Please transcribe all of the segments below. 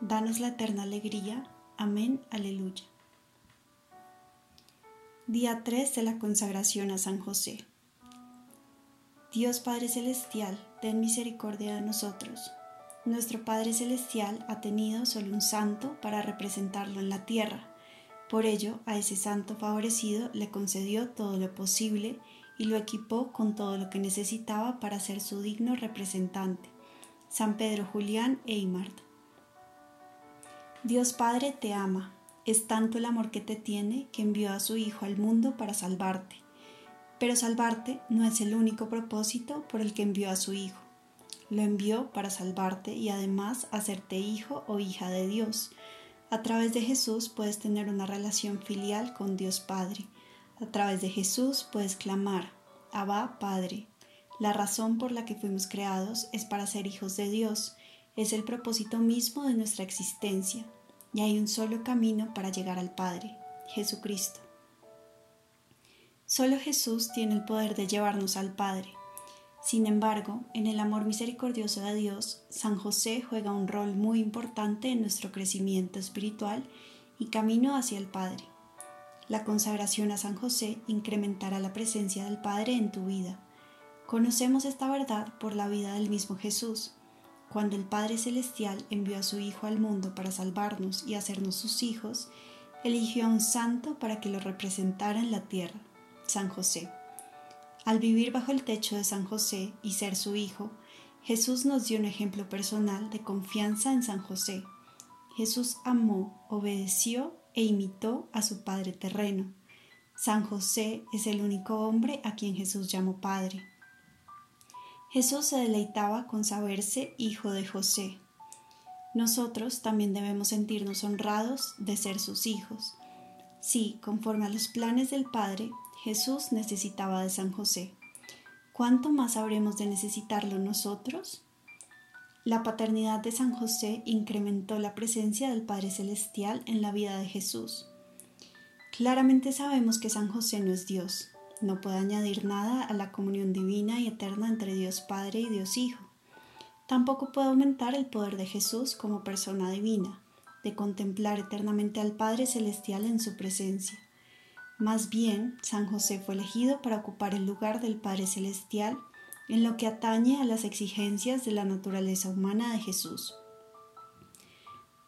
Danos la eterna alegría. Amén. Aleluya. Día 3 de la consagración a San José. Dios Padre Celestial, ten misericordia de nosotros. Nuestro Padre Celestial ha tenido solo un santo para representarlo en la tierra. Por ello, a ese santo favorecido le concedió todo lo posible y lo equipó con todo lo que necesitaba para ser su digno representante. San Pedro Julián e Imarta. Dios Padre te ama, es tanto el amor que te tiene que envió a su Hijo al mundo para salvarte. Pero salvarte no es el único propósito por el que envió a su Hijo. Lo envió para salvarte y además hacerte hijo o hija de Dios. A través de Jesús puedes tener una relación filial con Dios Padre. A través de Jesús puedes clamar, Abba Padre. La razón por la que fuimos creados es para ser hijos de Dios es el propósito mismo de nuestra existencia y hay un solo camino para llegar al Padre, Jesucristo. Solo Jesús tiene el poder de llevarnos al Padre. Sin embargo, en el amor misericordioso de Dios, San José juega un rol muy importante en nuestro crecimiento espiritual y camino hacia el Padre. La consagración a San José incrementará la presencia del Padre en tu vida. Conocemos esta verdad por la vida del mismo Jesús, cuando el Padre Celestial envió a su Hijo al mundo para salvarnos y hacernos sus hijos, eligió a un santo para que lo representara en la tierra, San José. Al vivir bajo el techo de San José y ser su hijo, Jesús nos dio un ejemplo personal de confianza en San José. Jesús amó, obedeció e imitó a su Padre terreno. San José es el único hombre a quien Jesús llamó Padre. Jesús se deleitaba con saberse hijo de José. Nosotros también debemos sentirnos honrados de ser sus hijos. Sí, conforme a los planes del Padre, Jesús necesitaba de San José. ¿Cuánto más habremos de necesitarlo nosotros? La paternidad de San José incrementó la presencia del Padre Celestial en la vida de Jesús. Claramente sabemos que San José no es Dios, no puede añadir nada a la comunión divina y eterna entre Dios Padre y Dios Hijo. Tampoco puede aumentar el poder de Jesús como persona divina, de contemplar eternamente al Padre Celestial en su presencia. Más bien, San José fue elegido para ocupar el lugar del Padre Celestial en lo que atañe a las exigencias de la naturaleza humana de Jesús.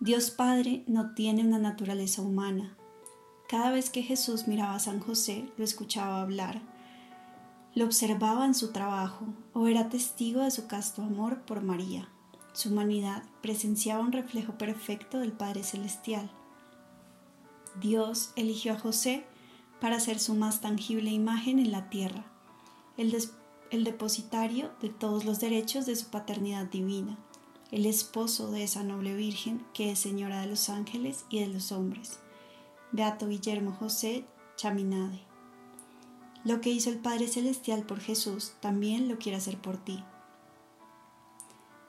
Dios Padre no tiene una naturaleza humana, cada vez que Jesús miraba a San José, lo escuchaba hablar, lo observaba en su trabajo o era testigo de su casto amor por María. Su humanidad presenciaba un reflejo perfecto del Padre Celestial. Dios eligió a José para ser su más tangible imagen en la tierra, el, el depositario de todos los derechos de su paternidad divina, el esposo de esa noble Virgen que es Señora de los ángeles y de los hombres Beato Guillermo José Chaminade. Lo que hizo el Padre Celestial por Jesús, también lo quiere hacer por ti.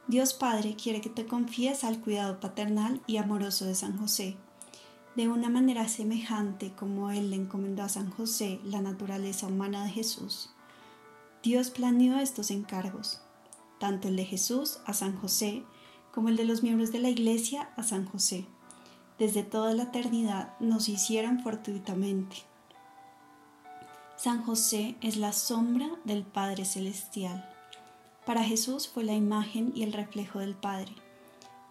Dios Padre quiere que te confíes al cuidado paternal y amoroso de San José, de una manera semejante como Él le encomendó a San José la naturaleza humana de Jesús. Dios planeó estos encargos, tanto el de Jesús a San José como el de los miembros de la Iglesia a San José desde toda la eternidad nos hicieron fortuitamente. San José es la sombra del Padre Celestial. Para Jesús fue la imagen y el reflejo del Padre.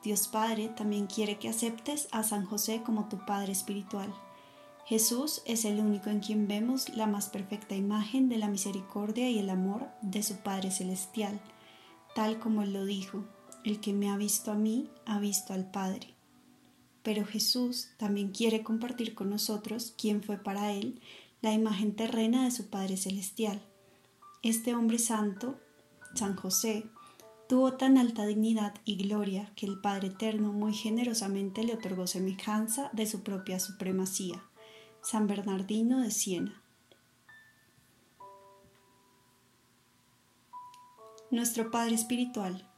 Dios Padre también quiere que aceptes a San José como tu Padre espiritual. Jesús es el único en quien vemos la más perfecta imagen de la misericordia y el amor de su Padre Celestial, tal como Él lo dijo, el que me ha visto a mí, ha visto al Padre. Pero Jesús también quiere compartir con nosotros quién fue para Él la imagen terrena de su Padre Celestial. Este hombre santo, San José, tuvo tan alta dignidad y gloria que el Padre Eterno muy generosamente le otorgó semejanza de su propia supremacía. San Bernardino de Siena. Nuestro Padre Espiritual.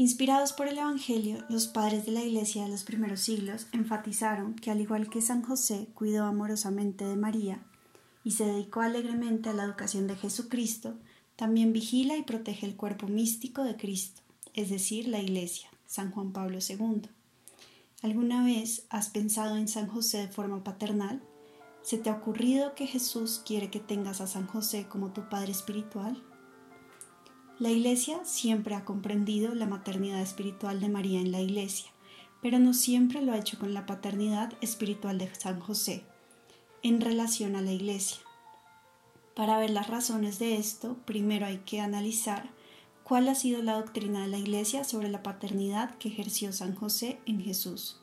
Inspirados por el Evangelio, los padres de la Iglesia de los primeros siglos enfatizaron que al igual que San José cuidó amorosamente de María y se dedicó alegremente a la educación de Jesucristo, también vigila y protege el cuerpo místico de Cristo, es decir, la Iglesia, San Juan Pablo II. ¿Alguna vez has pensado en San José de forma paternal? ¿Se te ha ocurrido que Jesús quiere que tengas a San José como tu Padre espiritual? La Iglesia siempre ha comprendido la maternidad espiritual de María en la Iglesia, pero no siempre lo ha hecho con la paternidad espiritual de San José en relación a la Iglesia. Para ver las razones de esto, primero hay que analizar cuál ha sido la doctrina de la Iglesia sobre la paternidad que ejerció San José en Jesús.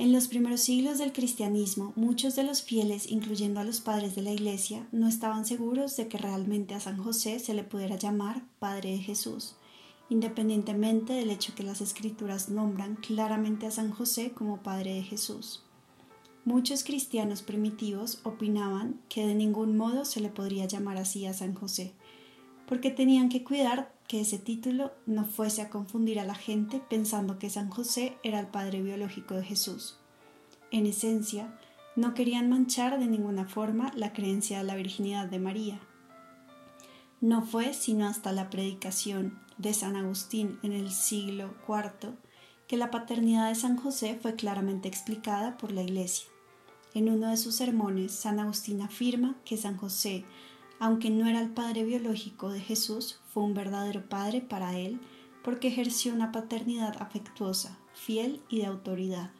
En los primeros siglos del cristianismo, muchos de los fieles, incluyendo a los padres de la Iglesia, no estaban seguros de que realmente a San José se le pudiera llamar Padre de Jesús, independientemente del hecho que las escrituras nombran claramente a San José como Padre de Jesús. Muchos cristianos primitivos opinaban que de ningún modo se le podría llamar así a San José, porque tenían que cuidar que ese título no fuese a confundir a la gente pensando que San José era el padre biológico de Jesús. En esencia, no querían manchar de ninguna forma la creencia de la virginidad de María. No fue sino hasta la predicación de San Agustín en el siglo IV que la paternidad de San José fue claramente explicada por la Iglesia. En uno de sus sermones, San Agustín afirma que San José, aunque no era el padre biológico de Jesús, fue un verdadero padre para él porque ejerció una paternidad afectuosa, fiel y de autoridad.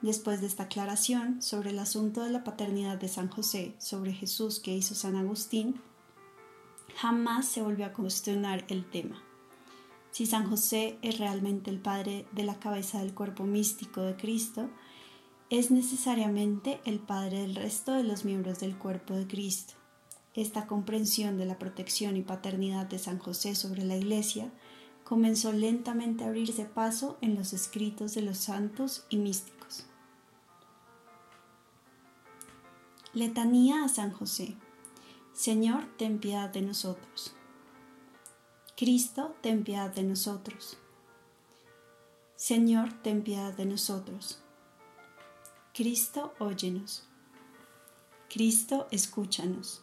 Después de esta aclaración sobre el asunto de la paternidad de San José sobre Jesús que hizo San Agustín, jamás se volvió a cuestionar el tema. Si San José es realmente el padre de la cabeza del cuerpo místico de Cristo, es necesariamente el padre del resto de los miembros del cuerpo de Cristo. Esta comprensión de la protección y paternidad de San José sobre la Iglesia comenzó lentamente a abrirse paso en los escritos de los santos y místicos. Letanía a San José. Señor, ten piedad de nosotros. Cristo, ten piedad de nosotros. Señor, ten piedad de nosotros. Cristo, óyenos. Cristo, escúchanos.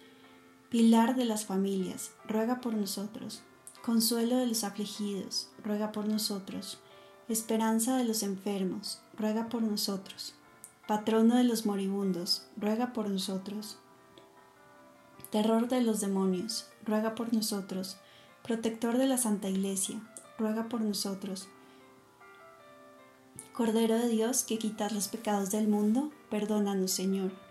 Pilar de las familias, ruega por nosotros. Consuelo de los afligidos, ruega por nosotros. Esperanza de los enfermos, ruega por nosotros. Patrono de los moribundos, ruega por nosotros. Terror de los demonios, ruega por nosotros. Protector de la Santa Iglesia, ruega por nosotros. Cordero de Dios, que quitas los pecados del mundo, perdónanos, Señor.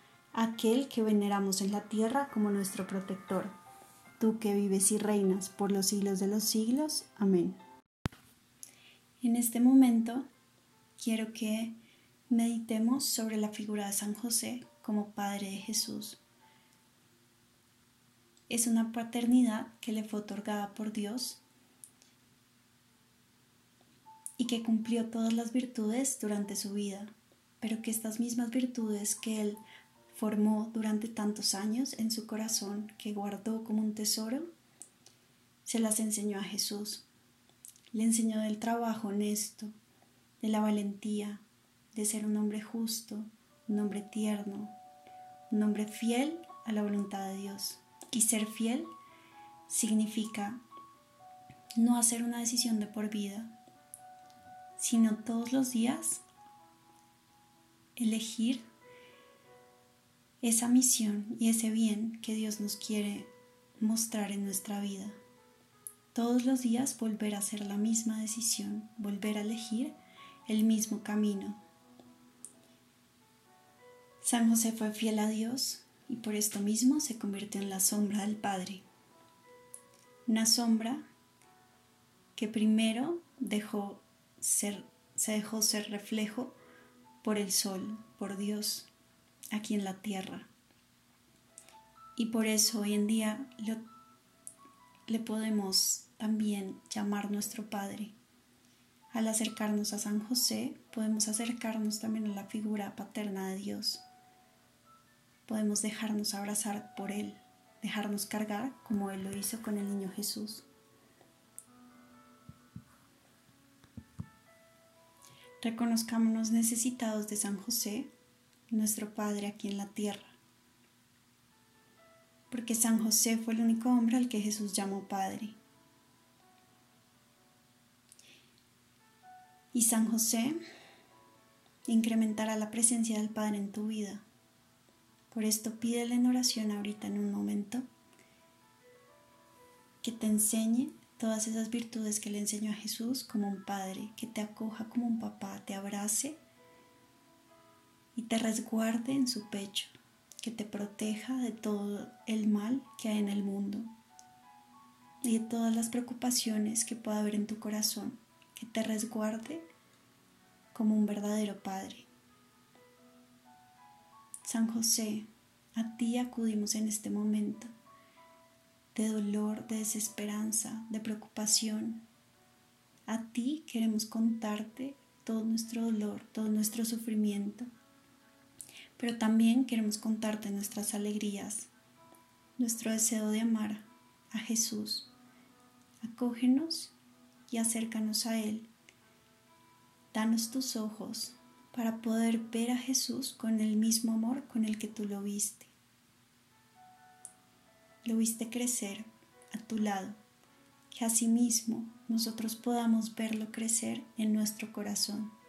aquel que veneramos en la tierra como nuestro protector tú que vives y reinas por los siglos de los siglos. Amén. En este momento quiero que meditemos sobre la figura de San José como Padre de Jesús. Es una paternidad que le fue otorgada por Dios y que cumplió todas las virtudes durante su vida, pero que estas mismas virtudes que él formó durante tantos años en su corazón, que guardó como un tesoro, se las enseñó a Jesús. Le enseñó del trabajo honesto, de la valentía, de ser un hombre justo, un hombre tierno, un hombre fiel a la voluntad de Dios. Y ser fiel significa no hacer una decisión de por vida, sino todos los días elegir esa misión y ese bien que Dios nos quiere mostrar en nuestra vida. Todos los días volver a hacer la misma decisión, volver a elegir el mismo camino. San José fue fiel a Dios y por esto mismo se convirtió en la sombra del Padre. Una sombra que primero dejó ser, se dejó ser reflejo por el sol, por Dios, aquí en la tierra. Y por eso hoy en día le podemos también llamar nuestro Padre. Al acercarnos a San José, podemos acercarnos también a la figura paterna de Dios. Podemos dejarnos abrazar por Él, dejarnos cargar como Él lo hizo con el niño Jesús. Reconozcámonos necesitados de San José nuestro Padre aquí en la tierra. Porque San José fue el único hombre al que Jesús llamó Padre. Y San José incrementará la presencia del Padre en tu vida. Por esto pídele en oración ahorita en un momento que te enseñe todas esas virtudes que le enseñó a Jesús como un padre, que te acoja como un papá, te abrace y te resguarde en su pecho, que te proteja de todo el mal que hay en el mundo y de todas las preocupaciones que pueda haber en tu corazón, que te resguarde como un verdadero Padre. San José, a ti acudimos en este momento de dolor, de desesperanza, de preocupación. A ti queremos contarte todo nuestro dolor, todo nuestro sufrimiento pero también queremos contarte nuestras alegrías, nuestro deseo de amar a Jesús. Acógenos y acércanos a Él. Danos tus ojos para poder ver a Jesús con el mismo amor con el que tú lo viste. Lo viste crecer a tu lado, que asimismo nosotros podamos verlo crecer en nuestro corazón.